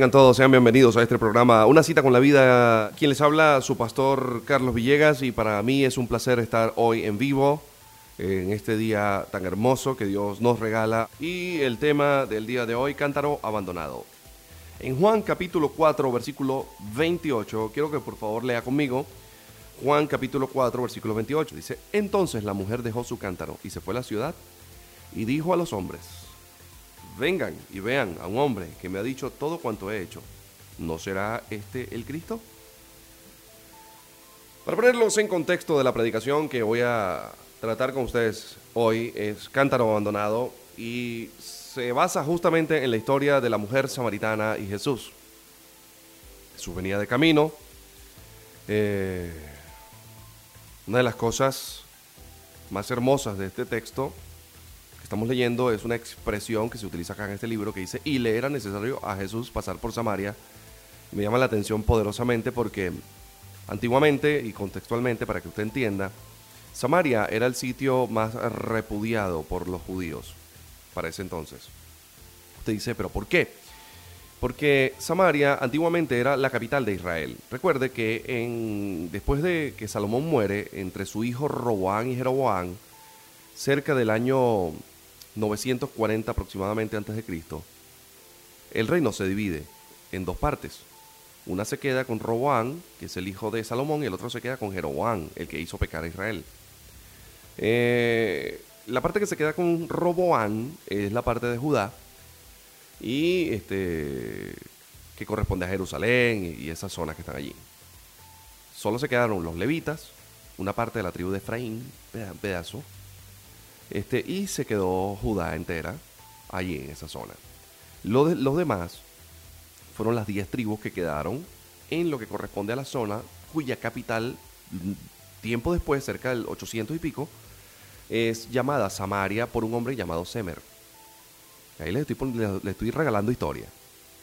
tengan todos, sean bienvenidos a este programa Una cita con la vida. Quien les habla, su pastor Carlos Villegas, y para mí es un placer estar hoy en vivo, en este día tan hermoso que Dios nos regala. Y el tema del día de hoy, cántaro abandonado. En Juan capítulo 4, versículo 28, quiero que por favor lea conmigo. Juan capítulo 4, versículo 28. Dice, entonces la mujer dejó su cántaro y se fue a la ciudad y dijo a los hombres, vengan y vean a un hombre que me ha dicho todo cuanto he hecho. ¿No será este el Cristo? Para ponerlos en contexto de la predicación que voy a tratar con ustedes hoy, es Cántaro Abandonado y se basa justamente en la historia de la mujer samaritana y Jesús. Jesús venía de camino. Eh, una de las cosas más hermosas de este texto estamos leyendo es una expresión que se utiliza acá en este libro que dice, y le era necesario a Jesús pasar por Samaria. Me llama la atención poderosamente porque antiguamente y contextualmente, para que usted entienda, Samaria era el sitio más repudiado por los judíos para ese entonces. Usted dice, pero ¿por qué? Porque Samaria antiguamente era la capital de Israel. Recuerde que en, después de que Salomón muere, entre su hijo Roboán y Jeroboán, cerca del año 940 aproximadamente antes de Cristo, el reino se divide en dos partes. Una se queda con Roboán, que es el hijo de Salomón, y el otro se queda con Jeroboán, el que hizo pecar a Israel. Eh, la parte que se queda con Roboán es la parte de Judá, y este que corresponde a Jerusalén y esas zonas que están allí. Solo se quedaron los levitas, una parte de la tribu de Efraín, pedazo, este, y se quedó Judá entera allí en esa zona. los demás fueron las 10 tribus que quedaron en lo que corresponde a la zona cuya capital, mm, tiempo después, cerca del 800 y pico, es llamada Samaria por un hombre llamado Semer. Ahí le estoy, le estoy regalando historia.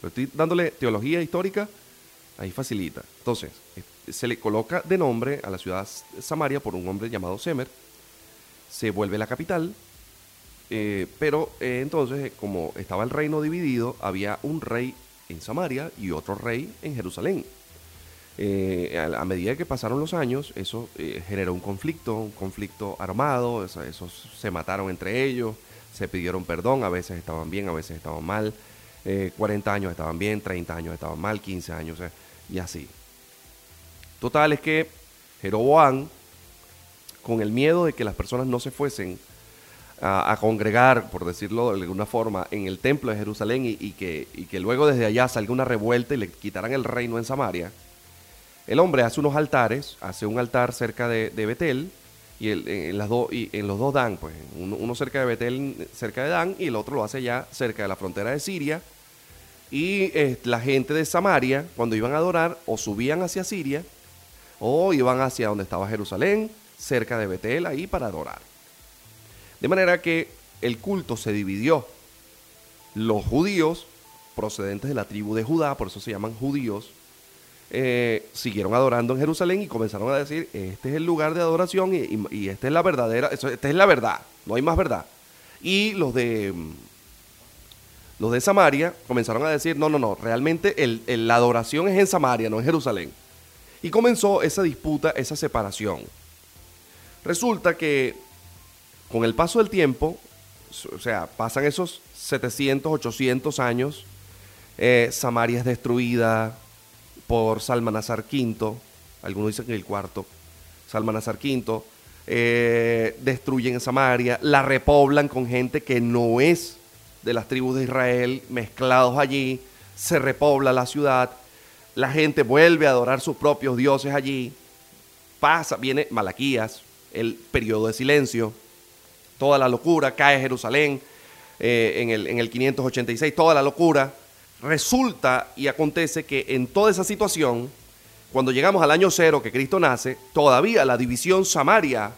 Le estoy dándole teología histórica, ahí facilita. Entonces, se le coloca de nombre a la ciudad Samaria por un hombre llamado Semer se vuelve la capital, eh, pero eh, entonces, eh, como estaba el reino dividido, había un rey en Samaria y otro rey en Jerusalén. a, medida que pasaron los años, eso generó un conflicto, un conflicto armado, esos se mataron entre ellos, se pidieron perdón, a veces estaban bien, a veces estaban mal, 40 años estaban bien, 30 años estaban mal, 15 años y así. Total es que Jeroboam con el miedo de que las personas no se fuesen a, congregar, por decirlo de alguna forma, en el templo de Jerusalén y, que, que luego desde allá salga una revuelta y le quitaran el reino en Samaria, el hombre hace unos altares, hace un altar cerca de, Betel, y, en, las y en los dos Dan, pues uno, cerca de Betel, cerca de Dan, y el otro lo hace ya cerca de la frontera de Siria. Y eh, la gente de Samaria, cuando iban a adorar, o subían hacia Siria, o iban hacia donde estaba Jerusalén, cerca de Betel ahí para adorar. De manera que el culto se dividió. Los judíos, procedentes de la tribu de Judá, por eso se llaman judíos, eh, siguieron adorando en Jerusalén y comenzaron a decir, este es el lugar de adoración y, esta es la verdadera, esta es la verdad, no hay más verdad. Y los de, los de Samaria comenzaron a decir, no, no, no, realmente la adoración es en Samaria, no en Jerusalén. Y comenzó esa disputa, esa separación. Resulta que con el paso del tiempo, o sea, pasan esos 700, 800 años, eh, Samaria es destruida por Salmanazar V, algunos dicen que el cuarto, Salmanazar V, eh, destruyen Samaria, la repoblan con gente que no es de las tribus de Israel, mezclados allí, se repobla la ciudad, la gente vuelve a adorar sus propios dioses allí, pasa, viene Malaquías, el periodo de silencio, toda la locura, cae Jerusalén eh, en, el, en el 586, toda la locura. Resulta y acontece que en toda esa situación, cuando llegamos al año cero que Cristo nace, todavía la división Samaria,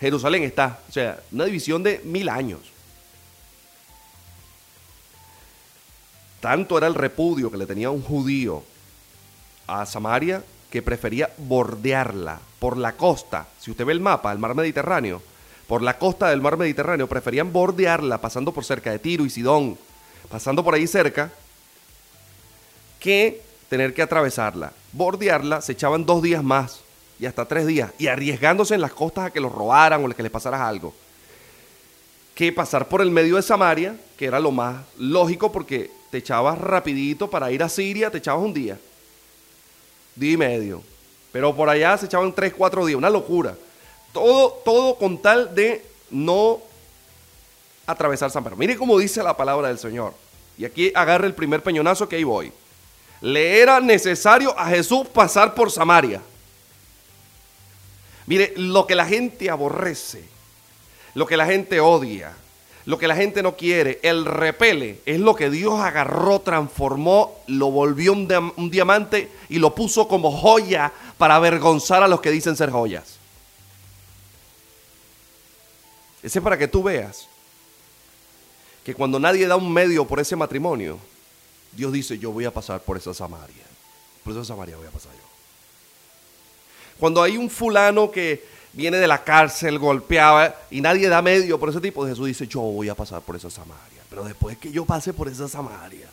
Jerusalén está, o sea, una división de mil años. Tanto era el repudio que le tenía un judío a Samaria que prefería bordearla por la costa. Si usted ve el mapa, el mar Mediterráneo, por la costa del mar Mediterráneo, preferían bordearla pasando por cerca de Tiro y Sidón, pasando por ahí cerca, que tener que atravesarla. Bordearla se echaban dos días más y hasta tres días, y arriesgándose en las costas a que los robaran o a que les pasara algo. Que pasar por el medio de Samaria, que era lo más lógico porque te echabas rapidito para ir a Siria, te echabas un día, día y medio. Pero por allá se echaban tres, cuatro días, una locura. Todo, todo con tal de no atravesar San Pedro. Mire cómo dice la palabra del Señor. Y aquí agarra el primer peñonazo que ahí voy. Le era necesario a Jesús pasar por Samaria. Mire, lo que la gente aborrece, lo que la gente odia, lo que la gente no quiere, el repele, es lo que Dios agarró, transformó, lo volvió un, diamante y lo puso como joya para avergonzar a los que dicen ser joyas. Ese es para que tú veas que cuando nadie da un medio por ese matrimonio, Dios dice, yo voy a pasar por esa Samaria. Por esa Samaria voy a pasar yo. Cuando hay un fulano que viene de la cárcel, golpeaba y nadie da medio por ese tipo, Jesús dice, yo voy a pasar por esa Samaria. Pero después que yo pase por esa Samaria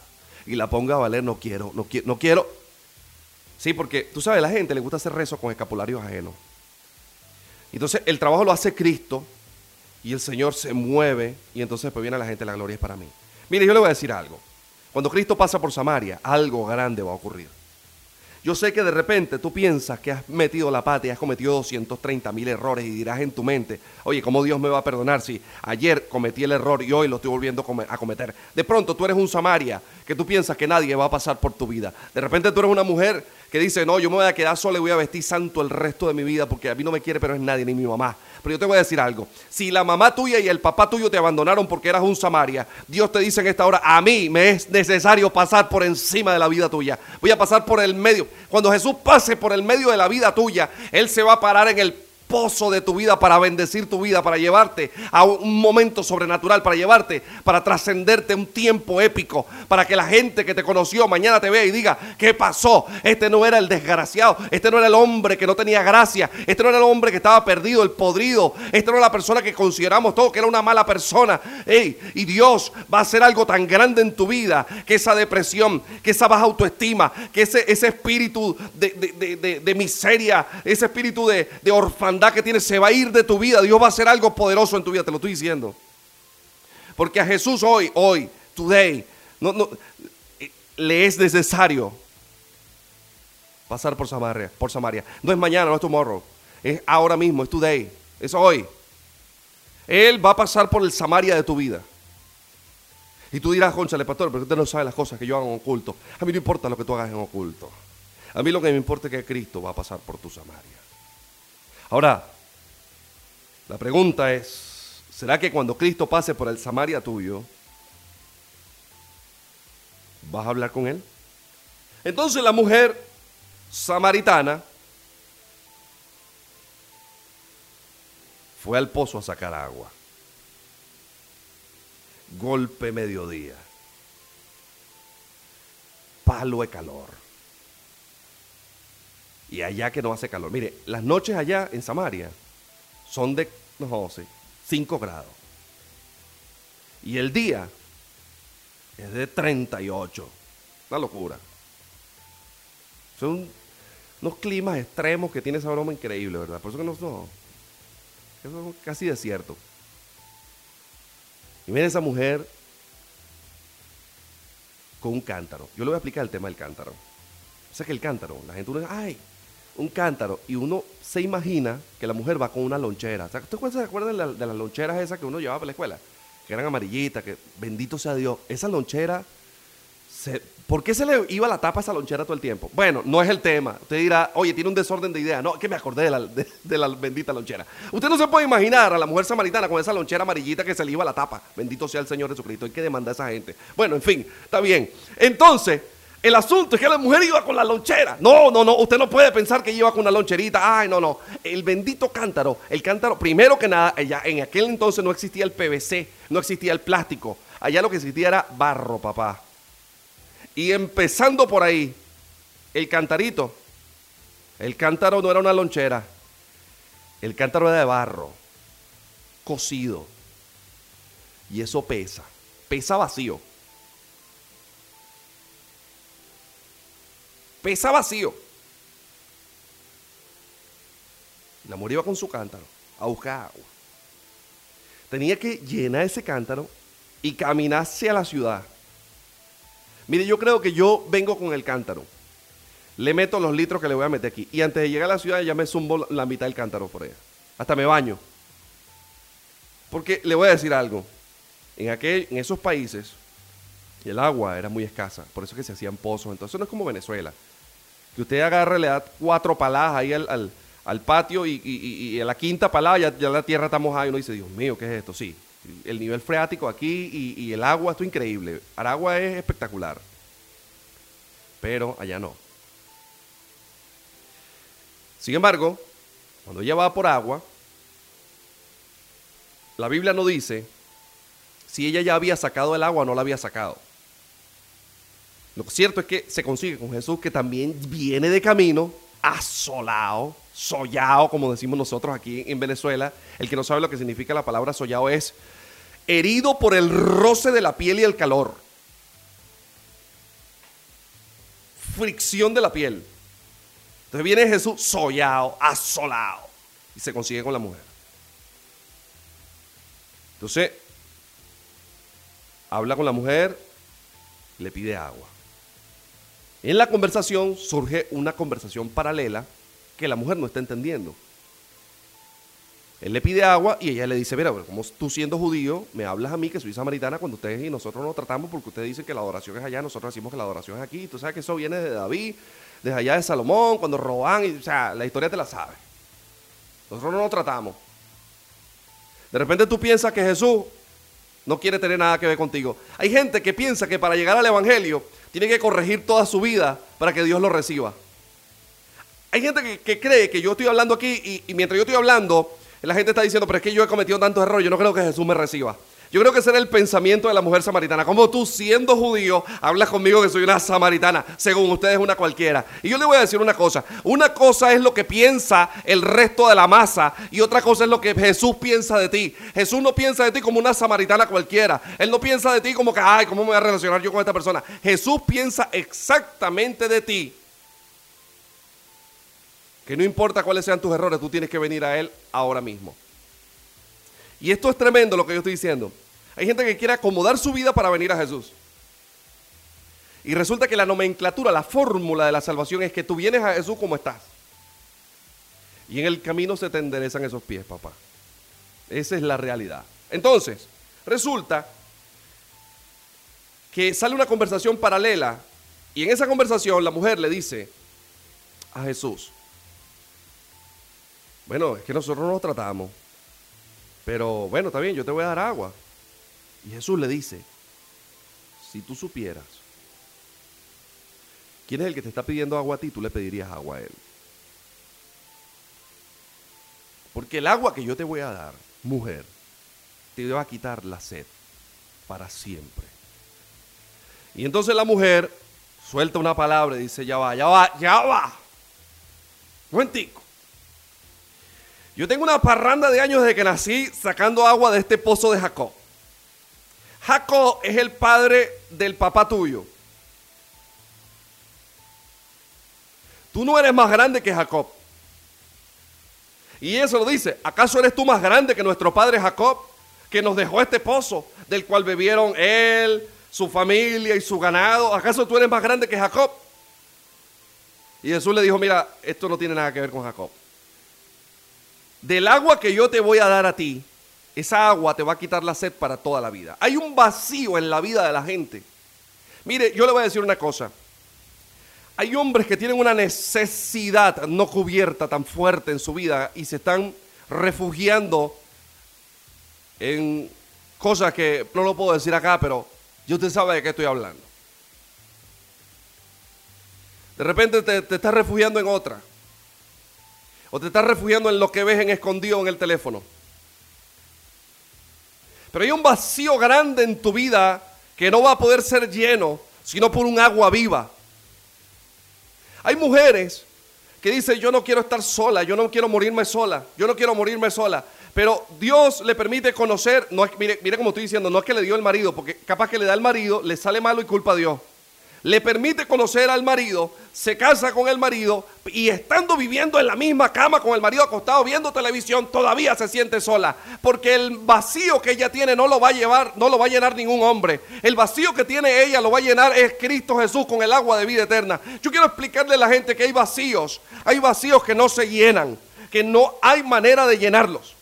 y la ponga a valer, no quiero, no quiero, no quiero. Sí, porque tú sabes, a la gente le gusta hacer rezo con escapularios ajenos. Entonces el trabajo lo hace Cristo y el Señor se mueve y entonces pues viene la gente, la gloria es para mí. Mire, yo le voy a decir algo. Cuando Cristo pasa por Samaria, algo grande va a ocurrir. Yo sé que de repente tú piensas que has metido la pata y has cometido 230 mil errores y dirás en tu mente, oye, ¿cómo Dios me va a perdonar si ayer cometí el error y hoy lo estoy volviendo a cometer? De pronto tú eres un Samaria que tú piensas que nadie va a pasar por tu vida. De repente tú eres una mujer que dice, no, yo me voy a quedar sola y voy a vestir santo el resto de mi vida porque a mí no me quiere, pero es nadie, ni mi mamá. Pero yo te voy a decir algo. Si la mamá tuya y el papá tuyo te abandonaron porque eras un Samaria, Dios te dice en esta hora, a mí me es necesario pasar por encima de la vida tuya. Voy a pasar por el medio. Cuando Jesús pase por el medio de la vida tuya, Él se va a parar en el pozo de tu vida para bendecir tu vida, para llevarte a un momento sobrenatural, para llevarte, para trascenderte un tiempo épico, para que la gente que te conoció mañana te vea y diga, ¿qué pasó? Este no era el desgraciado, este no era el hombre que no tenía gracia, este no era el hombre que estaba perdido, el podrido, este no era la persona que consideramos todo que era una mala persona. y Dios va a hacer algo tan grande en tu vida que esa depresión, que esa baja autoestima, que ese, ese espíritu de, de miseria, ese espíritu de orfandad, que tienes se va a ir de tu vida. Dios va a hacer algo poderoso en tu vida, te lo estoy diciendo. Porque a Jesús hoy, hoy, today, le es necesario pasar por Samaria, por Samaria. No es mañana, no es tomorrow. Es ahora mismo, es today, es hoy. Él va a pasar por el Samaria de tu vida. Y tú dirás, conchale, pastor, pero usted no sabe las cosas que yo hago en oculto. A mí no importa lo que tú hagas en oculto. A mí lo que me importa es que Cristo va a pasar por tu Samaria. Ahora, la pregunta es, ¿será que cuando Cristo pase por el Samaria tuyo, vas a hablar con él? Entonces la mujer samaritana fue al pozo a sacar agua. Golpe mediodía. Palo de calor y allá que no hace calor. Mire, las noches allá en Samaria son de, no sé, 5 grados. Y el día es de 38. Una locura. Son unos climas extremos que tiene esa broma increíble, ¿verdad? Por eso que no, no es casi desierto. Y miren esa mujer con un cántaro. Yo le voy a explicar el tema del cántaro. O sea que el cántaro, la gente uno dice, ay, un cántaro y uno se imagina que la mujer va con una lonchera. ¿Ustedes se acuerdan de, las loncheras esas que uno llevaba para la escuela? Que eran amarillitas, que bendito sea Dios. Esa lonchera, ¿por qué se le iba la tapa a esa lonchera todo el tiempo? Bueno, no es el tema. Usted dirá, oye, tiene un desorden de idea. No, que me acordé de la, de la bendita lonchera. Usted no se puede imaginar a la mujer samaritana con esa lonchera amarillita que se le iba la tapa. Bendito sea el Señor Jesucristo. Hay que demandar a esa gente. Bueno, en fin, está bien. Entonces, el asunto es que la mujer iba con la lonchera. No, no, no. Usted no puede pensar que iba con una loncherita. Ay, no, no. El bendito cántaro. El cántaro, primero que nada, allá, en aquel entonces no existía el PVC, no existía el plástico. Allá lo que existía era barro, papá. Y empezando por ahí, el cantarito. El cántaro no era una lonchera. El cántaro era de barro. cocido. Y eso pesa. Pesa vacío. Pesa vacío. La mujer iba con su cántaro a buscar agua. Tenía que llenar ese cántaro y caminar hacia la ciudad. Mire, yo creo que yo vengo con el cántaro. Le meto los litros que le voy a meter aquí. Y antes de llegar a la ciudad ya me zumbo la mitad del cántaro por allá. Hasta me baño. Porque le voy a decir algo. En, aquel, en esos países el agua era muy escasa. Por eso que se hacían pozos. Entonces no es como Venezuela. Que usted agarre, le da cuatro paladas ahí al, al, patio y, y, a la quinta palada ya, ya, la tierra está mojada y uno dice, Dios mío, ¿qué es esto? Sí, el nivel freático aquí y, y el agua, esto es increíble. Aragua es espectacular. Pero allá no. Sin embargo, cuando ella va por agua, la Biblia no dice si ella ya había sacado el agua o no la había sacado. Lo cierto es que se consigue con Jesús que también viene de camino, asolado, sollado, como decimos nosotros aquí en Venezuela. El que no sabe lo que significa la palabra sollado es herido por el roce de la piel y el calor. Fricción de la piel. Entonces viene Jesús sollado, asolado, y se consigue con la mujer. Entonces, habla con la mujer, le pide agua. En la conversación surge una conversación paralela que la mujer no está entendiendo. Él le pide agua y ella le dice, mira, como tú siendo judío, me hablas a mí que soy samaritana cuando ustedes y nosotros nos tratamos porque ustedes dicen que la adoración es allá, nosotros decimos que la adoración es aquí. Tú sabes que eso viene de David, desde allá de Salomón, cuando roban, y, o sea, la historia te la sabes. Nosotros no nos tratamos. De repente tú piensas que Jesús no quiere tener nada que ver contigo. Hay gente que piensa que para llegar al Evangelio tiene que corregir toda su vida para que Dios lo reciba. Hay gente que, cree que yo estoy hablando aquí y, y mientras yo estoy hablando, la gente está diciendo, pero es que yo he cometido tantos errores, yo no creo que Jesús me reciba. Yo creo que ese era el pensamiento de la mujer samaritana. Como tú, siendo judío, hablas conmigo que soy una samaritana, según ustedes una cualquiera. Y yo le voy a decir una cosa. Una cosa es lo que piensa el resto de la masa y otra cosa es lo que Jesús piensa de ti. Jesús no piensa de ti como una samaritana cualquiera. Él no piensa de ti como que, ay, ¿cómo me voy a relacionar yo con esta persona? Jesús piensa exactamente de ti. Que no importa cuáles sean tus errores, tú tienes que venir a Él ahora mismo. Y esto es tremendo lo que yo estoy diciendo. Hay gente que quiere acomodar su vida para venir a Jesús. Y resulta que la nomenclatura, la fórmula de la salvación es que tú vienes a Jesús como estás. Y en el camino se te enderezan esos pies, papá. Esa es la realidad. Entonces, resulta que sale una conversación paralela y en esa conversación la mujer le dice a Jesús, bueno, es que nosotros nos tratamos, pero bueno, está bien, yo te voy a dar agua. Y Jesús le dice, si tú supieras quién es el que te está pidiendo agua a ti, tú le pedirías agua a él. Porque el agua que yo te voy a dar, mujer, te va a quitar la sed para siempre. Y entonces la mujer suelta una palabra y dice, ya va, ya va, ya va. Momentico. Yo tengo una parranda de años desde que nací sacando agua de este pozo de Jacob. Jacob es el padre del papá tuyo. Tú no eres más grande que Jacob. Y eso lo dice, ¿acaso eres tú más grande que nuestro padre Jacob, que nos dejó este pozo, del cual bebieron él, su familia y su ganado? ¿Acaso tú eres más grande que Jacob? Y Jesús le dijo, mira, esto no tiene nada que ver con Jacob. Del agua que yo te voy a dar a ti, esa agua te va a quitar la sed para toda la vida. Hay un vacío en la vida de la gente. Mire, yo le voy a decir una cosa. Hay hombres que tienen una necesidad no cubierta tan fuerte en su vida y se están refugiando en cosas que no lo puedo decir acá, pero yo usted sabe de qué estoy hablando. De repente te, te estás refugiando en otra. O te estás refugiando en lo que ves en escondido en el teléfono. Pero hay un vacío grande en tu vida que no va a poder ser lleno sino por un agua viva. Hay mujeres que dicen, yo no quiero estar sola, yo no quiero morirme sola, yo no quiero morirme sola. Pero Dios le permite conocer, no mire, mire como estoy diciendo, no es que le dio el marido, porque capaz que le da el marido, le sale malo y culpa a Dios. Le permite conocer al marido, se casa con el marido y estando viviendo en la misma cama con el marido acostado viendo televisión, todavía se siente sola. Porque el vacío que ella tiene no lo va a llevar, no lo va a llenar ningún hombre. El vacío que tiene ella lo va a llenar es Cristo Jesús con el agua de vida eterna. Yo quiero explicarle a la gente que hay vacíos, hay vacíos que no se llenan, que no hay manera de llenarlos.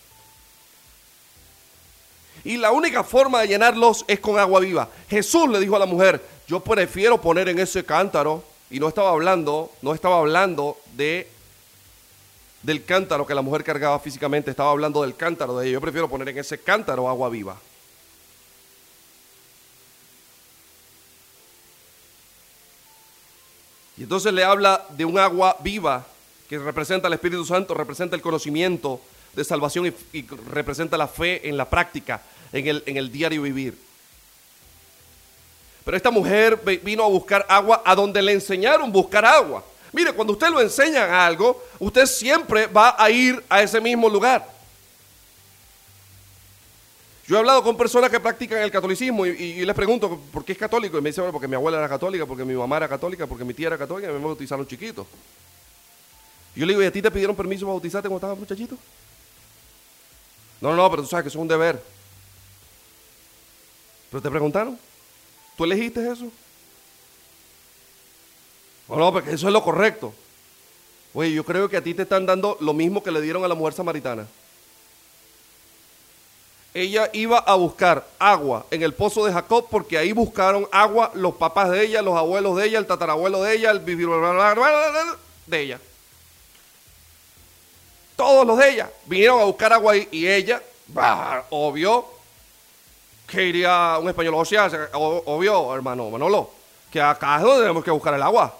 Y la única forma de llenarlos es con agua viva. Jesús le dijo a la mujer, yo prefiero poner en ese cántaro, y no estaba hablando, no estaba hablando de del cántaro que la mujer cargaba físicamente, estaba hablando del cántaro de ella. Yo prefiero poner en ese cántaro agua viva. Y entonces le habla de un agua viva que representa el Espíritu Santo, representa el conocimiento de salvación y, representa la fe en la práctica, en el, en el diario vivir. Pero esta mujer vino a buscar agua a donde le enseñaron buscar agua. Mire, cuando usted lo enseña algo, usted siempre va a ir a ese mismo lugar. Yo he hablado con personas que practican el catolicismo y, les pregunto por qué es católico. Y me dicen, bueno, porque mi abuela era católica, porque mi mamá era católica, porque mi tía era católica y me bautizaron chiquito. yo le digo, ¿y a ti te pidieron permiso para bautizarte cuando estabas muchachito? No, no, pero tú sabes que eso es un deber. ¿Pero te preguntaron? ¿Tú elegiste eso? No, no, porque eso es lo correcto. Oye, yo creo que a ti te están dando lo mismo que le dieron a la mujer samaritana. Ella iba a buscar agua en el pozo de Jacob porque ahí buscaron agua los papás de ella, los abuelos de ella, el tatarabuelo de ella, el de ella. Todos los de ella vinieron a buscar agua ahí y ella, obvio, que iría un español, o sea, obvio, hermano Manolo, que acá es donde tenemos que buscar el agua.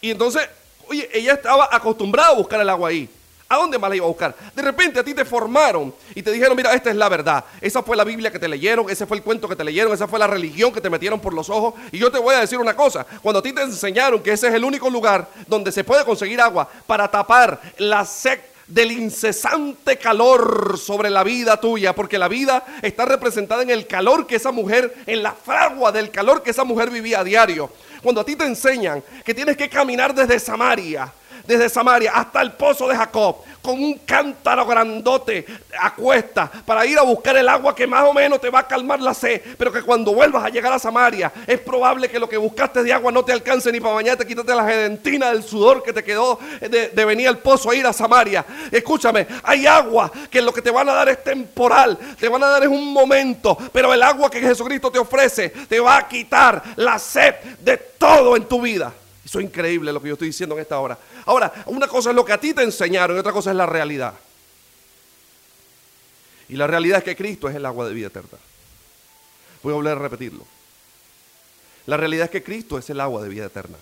Y entonces, oye, ella estaba acostumbrada a buscar el agua ahí. ¿A dónde más la iba a buscar? De repente a ti te formaron y te dijeron, mira, esta es la verdad. Esa fue la Biblia que te leyeron, ese fue el cuento que te leyeron, esa fue la religión que te metieron por los ojos. Y yo te voy a decir una cosa, cuando a ti te enseñaron que ese es el único lugar donde se puede conseguir agua para tapar la sed del incesante calor sobre la vida tuya, porque la vida está representada en el calor que esa mujer, en la fragua del calor que esa mujer vivía a diario. Cuando a ti te enseñan que tienes que caminar desde Samaria, desde Samaria hasta el pozo de Jacob, con un cántaro grandote a cuesta para ir a buscar el agua que más o menos te va a calmar la sed, pero que cuando vuelvas a llegar a Samaria es probable que lo que buscaste de agua no te alcance ni para bañarte, quítate la gedentina del sudor que te quedó de, de venir al pozo a ir a Samaria. Escúchame, hay agua que lo que te van a dar es temporal, te van a dar es un momento, pero el agua que Jesucristo te ofrece te va a quitar la sed de todo en tu vida. Eso es increíble lo que yo estoy diciendo en esta hora. Ahora, una cosa es lo que a ti te enseñaron y otra cosa es la realidad. Y la realidad es que Cristo es el agua de vida eterna. Voy a volver a repetirlo. La realidad es que Cristo es el agua de vida eterna.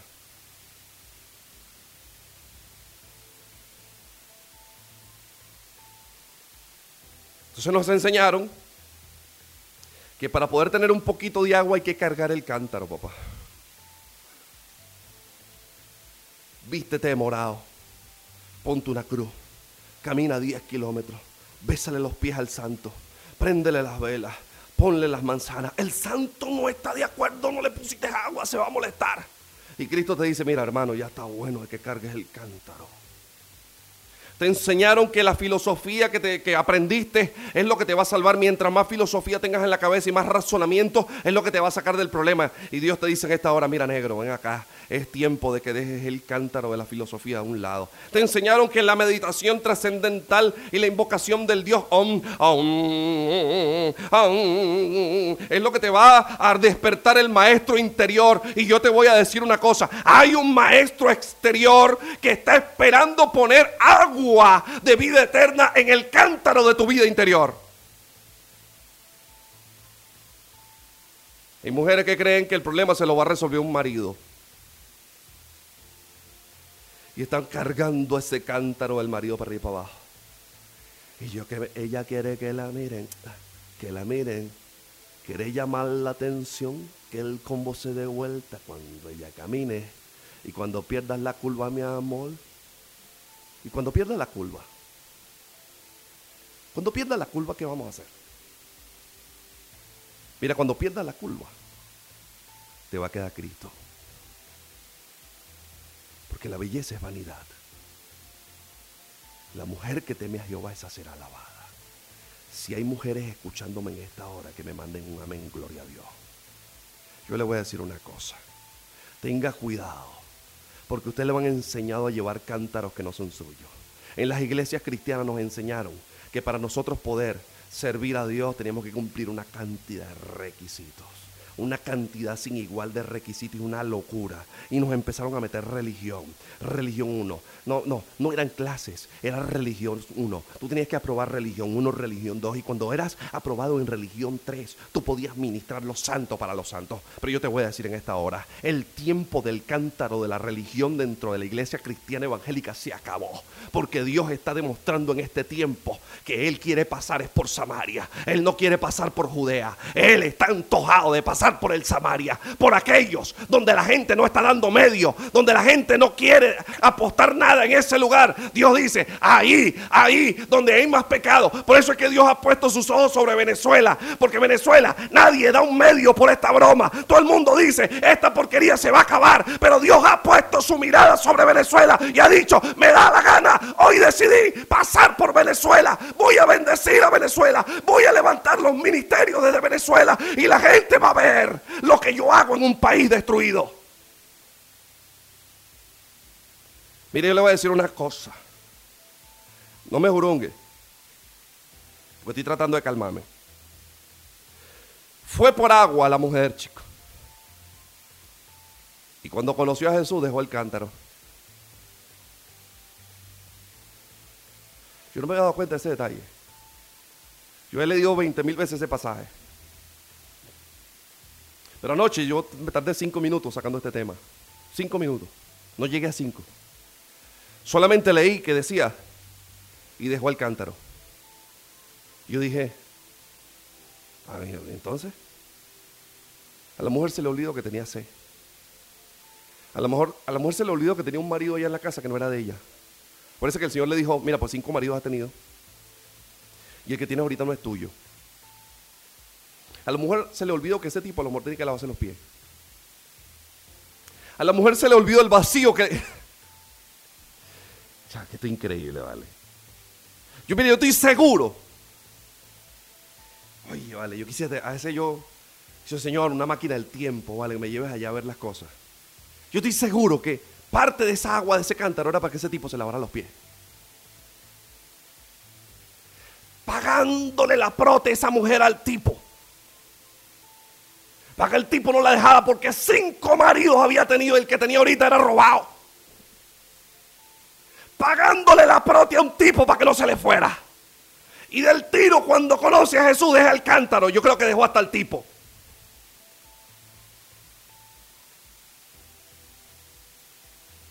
Entonces nos enseñaron que para poder tener un poquito de agua hay que cargar el cántaro, papá. Vístete de morado, ponte una cruz, camina 10 kilómetros, bésale los pies al santo, préndele las velas, ponle las manzanas. El santo no está de acuerdo, no le pusiste agua, se va a molestar. Y Cristo te dice, mira hermano, ya está bueno de que cargues el cántaro. Te enseñaron que la filosofía que, te, que aprendiste es lo que te va a salvar. Mientras más filosofía tengas en la cabeza y más razonamiento es lo que te va a sacar del problema. Y Dios te dice en esta hora, mira negro, ven acá es tiempo de que dejes el cántaro de la filosofía a un lado. Te enseñaron que la meditación trascendental y la invocación del Dios es lo que te va a despertar el maestro interior. Y yo te voy a decir una cosa, hay un maestro exterior que está esperando poner agua de vida eterna en el cántaro de tu vida interior. Hay mujeres que creen que el problema se lo va a resolver un marido y están cargando ese cántaro del marido para arriba y para abajo. Y yo que ella quiere que la miren, que la miren, quiere llamar la atención, que el combo se dé vuelta cuando ella camine y cuando pierdas la curva, mi amor. Y cuando pierdas la curva, Cuando pierdas la curva, ¿qué vamos a hacer? Mira, cuando pierdas la curva, te va a quedar Cristo. Porque la belleza es vanidad. La mujer que teme a Jehová esa será alabada. Si hay mujeres escuchándome en esta hora, que me manden un amén, gloria a Dios. Yo le voy a decir una cosa. Tenga cuidado, porque ustedes le han enseñado a llevar cántaros que no son suyos. En las iglesias cristianas nos enseñaron que para nosotros poder servir a Dios teníamos que cumplir una cantidad de requisitos una cantidad sin igual de requisitos y una locura. Y nos empezaron a meter religión, religión 1. No, no, no eran clases, era religión 1. Tú tenías que aprobar religión 1, religión 2. Y cuando eras aprobado en religión 3, tú podías ministrar los santos para los santos. Pero yo te voy a decir en esta hora, el tiempo del cántaro de la religión dentro de la iglesia cristiana evangélica se acabó. Porque Dios está demostrando en este tiempo que Él quiere pasar es por Samaria. Él no quiere pasar por Judea. Él está antojado de pasar por el Samaria, por aquellos donde la gente no está dando medio, donde la gente no quiere apostar nada en ese lugar. Dios dice, ahí, ahí, donde hay más pecado. Por eso es que Dios ha puesto sus ojos sobre Venezuela, porque Venezuela nadie da un medio por esta broma. Todo el mundo dice, esta porquería se va a acabar, pero Dios ha puesto su mirada sobre Venezuela y ha dicho, me da la gana, hoy decidí pasar por Venezuela, voy a bendecir a Venezuela, voy a levantar los ministerios desde Venezuela y la gente va a ver lo que yo hago en un país destruido. Mire, yo le voy a decir una cosa. No me jurungue. Porque estoy tratando de calmarme. Fue por agua la mujer, chico. Y cuando conoció a Jesús dejó el cántaro. Yo no me he dado cuenta de ese detalle. Yo he leído 20 mil veces ese pasaje. Pero anoche yo me tardé cinco minutos sacando este tema. Cinco minutos. No llegué a cinco. Solamente leí que decía, y dejó el cántaro. Yo dije, a entonces, a la mujer se le olvidó que tenía sed. A lo mejor, a la mujer se le olvidó que tenía un marido allá en la casa que no era de ella. Por eso que el Señor le dijo, mira, pues cinco maridos has tenido. Y el que tienes ahorita no es tuyo. A la mujer se le olvidó que ese tipo a lo mejor tiene que lavarse los pies. A la mujer se le olvidó el vacío que... Ya, que esto es increíble, vale. Yo, mire, yo estoy seguro. Oye, vale, yo quisiera, a ese yo, yo, Señor, una máquina del tiempo, vale, que me lleves allá a ver las cosas. Yo estoy seguro que parte de esa agua, de ese cántaro, era para que ese tipo se lavara los pies. Pagándole la prote esa mujer al tipo para que el tipo no la dejara porque cinco maridos había tenido el que tenía ahorita era robado. Pagándole la propia a un tipo para que no se le fuera. Y del tiro cuando conoce a Jesús deja el cántaro. Yo creo que dejó hasta el tipo.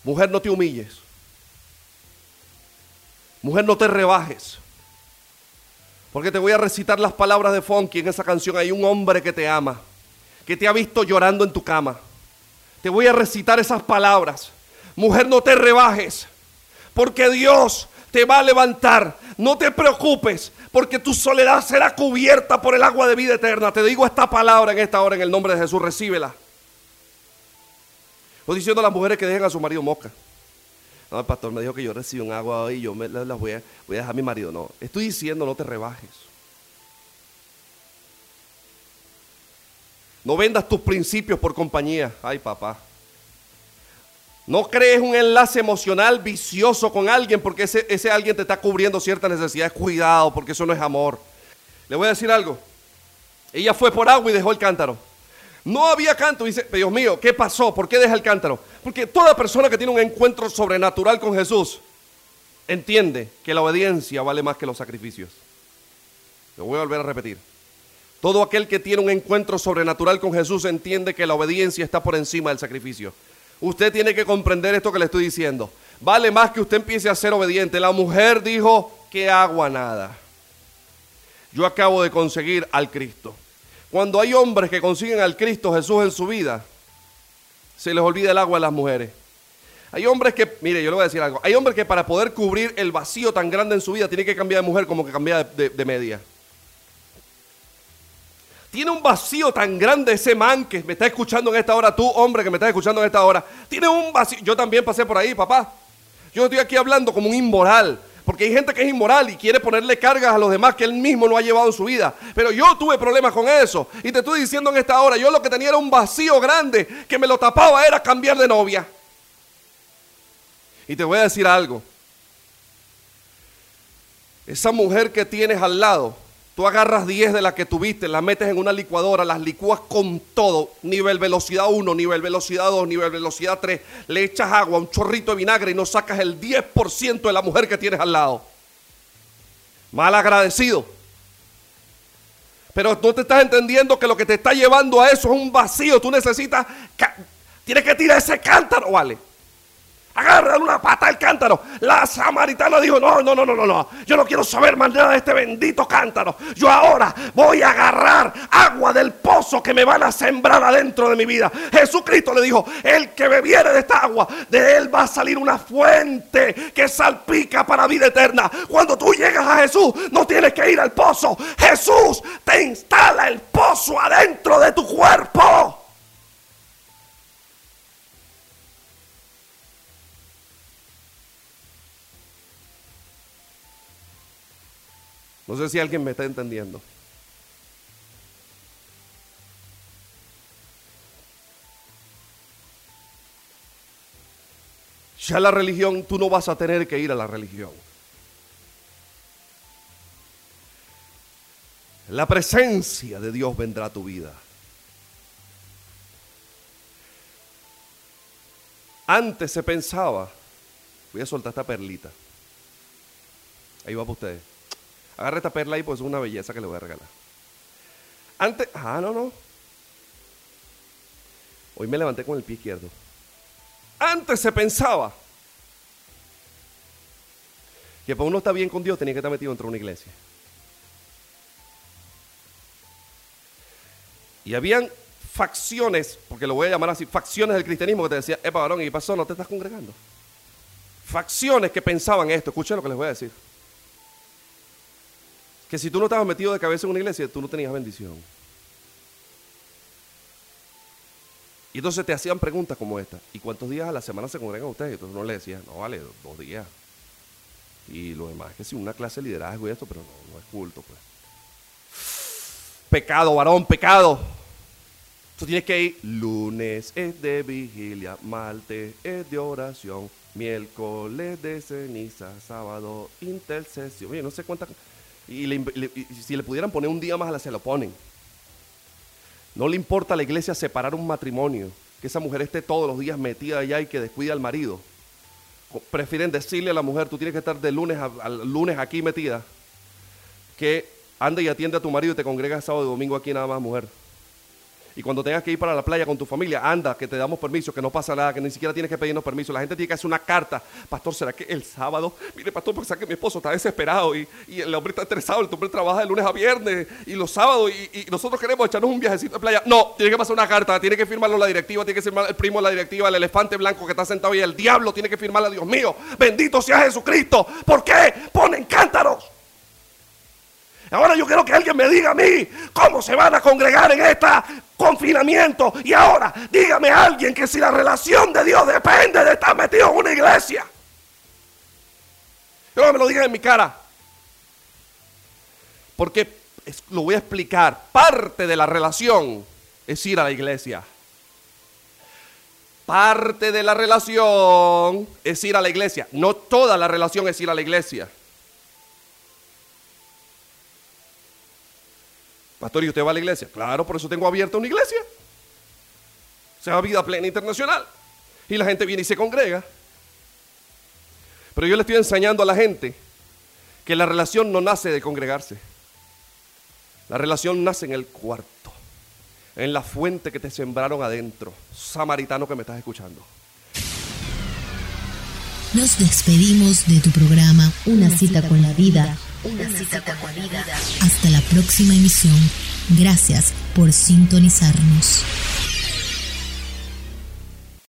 Mujer, no te humilles. Mujer, no te rebajes. Porque te voy a recitar las palabras de Fonky en esa canción. Hay un hombre que te ama que te ha visto llorando en tu cama. Te voy a recitar esas palabras. Mujer, no te rebajes, porque Dios te va a levantar. No te preocupes, porque tu soledad será cubierta por el agua de vida eterna. Te digo esta palabra en esta hora en el nombre de Jesús, recíbela. Estoy diciendo a las mujeres que dejen a su marido mosca. No, el pastor me dijo que yo recibo un agua y yo me las voy a, voy a dejar a mi marido. No, estoy diciendo no te rebajes. No vendas tus principios por compañía. Ay, papá. No crees un enlace emocional vicioso con alguien porque ese, ese alguien te está cubriendo ciertas necesidades. Cuidado, porque eso no es amor. Le voy a decir algo. Ella fue por agua y dejó el cántaro. No había canto. Dice, Dios mío, ¿qué pasó? ¿Por qué deja el cántaro? Porque toda persona que tiene un encuentro sobrenatural con Jesús entiende que la obediencia vale más que los sacrificios. Lo voy a volver a repetir. Todo aquel que tiene un encuentro sobrenatural con Jesús entiende que la obediencia está por encima del sacrificio. Usted tiene que comprender esto que le estoy diciendo. Vale más que usted empiece a ser obediente. La mujer dijo que agua nada. Yo acabo de conseguir al Cristo. Cuando hay hombres que consiguen al Cristo Jesús en su vida, se les olvida el agua a las mujeres. Hay hombres que, mire, yo le voy a decir algo. Hay hombres que para poder cubrir el vacío tan grande en su vida tiene que cambiar de mujer como que cambiar de, de media. Tiene un vacío tan grande ese man que me está escuchando en esta hora, tú hombre que me estás escuchando en esta hora. Tiene un vacío. Yo también pasé por ahí, papá. Yo estoy aquí hablando como un inmoral. Porque hay gente que es inmoral y quiere ponerle cargas a los demás que él mismo no ha llevado en su vida. Pero yo tuve problemas con eso. Y te estoy diciendo en esta hora, yo lo que tenía era un vacío grande que me lo tapaba era cambiar de novia. Y te voy a decir algo. Esa mujer que tienes al lado, tú agarras 10 de las que tuviste, las metes en una licuadora, las licúas con todo, nivel velocidad 1, nivel velocidad 2, nivel velocidad 3, le echas agua, un chorrito de vinagre y no sacas el 10% de la mujer que tienes al lado. Mal agradecido. Pero tú te estás entendiendo que lo que te está llevando a eso es un vacío. Tú necesitas, tienes que tirar ese cántaro, ¿vale? Agarra una pata del cántaro. La samaritana dijo, no, no, no, no, no, no. Yo no quiero saber más nada de este bendito cántaro. Yo ahora voy a agarrar agua del pozo que me van a sembrar adentro de mi vida. Jesucristo le dijo, el que bebiere de esta agua, de él va a salir una fuente que salpica para vida eterna. Cuando tú llegas a Jesús, no tienes que ir al pozo. Jesús te instala el pozo adentro de tu cuerpo. No sé si alguien me está entendiendo. Ya la religión, tú no vas a tener que ir a la religión. La presencia de Dios vendrá a tu vida. Antes se pensaba, voy a soltar esta perlita. Ahí va para ustedes. Agarra esta perla ahí, pues es una belleza que le voy a regalar. Antes, ah, no, no. Hoy me levanté con el pie izquierdo. Antes se pensaba que para uno estar bien con Dios tenía que estar metido dentro de una iglesia. Y habían facciones, porque lo voy a llamar así, facciones del cristianismo que te decía, epa varón, ¿y pasó? ¿No te estás congregando? Facciones que pensaban esto, escuchen lo que les voy a decir que si tú no estabas metido de cabeza en una iglesia, tú no tenías bendición. Y entonces te hacían preguntas como esta. ¿Y cuántos días a la semana se congregan ustedes? Y entonces uno le decía, no vale, dos días. Y lo demás es que si una clase de liderazgo y esto, pero no, no es culto, pues. Pecado, varón, pecado. Tú tienes que ir. Lunes es de vigilia, martes es de oración, miércoles de ceniza, sábado intercesión. Oye, no sé cuántas. Y, si le pudieran poner un día más a la se lo ponen. No le importa a la iglesia separar un matrimonio, que esa mujer esté todos los días metida allá y que descuide al marido. Prefieren decirle a la mujer, tú tienes que estar de lunes a, lunes aquí metida, que ande y atiende a tu marido y te congrega sábado y domingo aquí nada más, mujer. Y cuando tengas que ir para la playa con tu familia, anda, que te damos permiso, que no pasa nada, que ni siquiera tienes que pedirnos permiso. La gente tiene que hacer una carta. Pastor, ¿será que el sábado? Mire, pastor, porque que mi esposo está desesperado y, el hombre está estresado, el hombre trabaja de lunes a viernes y los sábados y, nosotros queremos echarnos un viajecito de playa. No, tiene que pasar una carta, tiene que firmarlo la directiva, tiene que firmar el primo de la directiva, el elefante blanco que está sentado ahí, el diablo tiene que firmarla, Dios mío. Bendito sea Jesucristo. ¿Por qué ponen cántaros? Ahora yo quiero que alguien me diga a mí cómo se van a congregar en este confinamiento. Y ahora dígame alguien que si la relación de Dios depende de estar metido en una iglesia. Yo me lo diga en mi cara. Porque lo voy a explicar. Parte de la relación es ir a la iglesia. Parte de la relación es ir a la iglesia. No toda la relación es ir a la iglesia. Pastor, ¿y usted va a la iglesia? Claro, por eso tengo abierta una iglesia. Se llama Vida Plena Internacional. Y la gente viene y se congrega. Pero yo le estoy enseñando a la gente que la relación no nace de congregarse. La relación nace en el cuarto, en la fuente que te sembraron adentro. Samaritano que me estás escuchando. Nos despedimos de tu programa Una, cita, con la vida una cita con la vida. Hasta la próxima emisión. Gracias por sintonizarnos.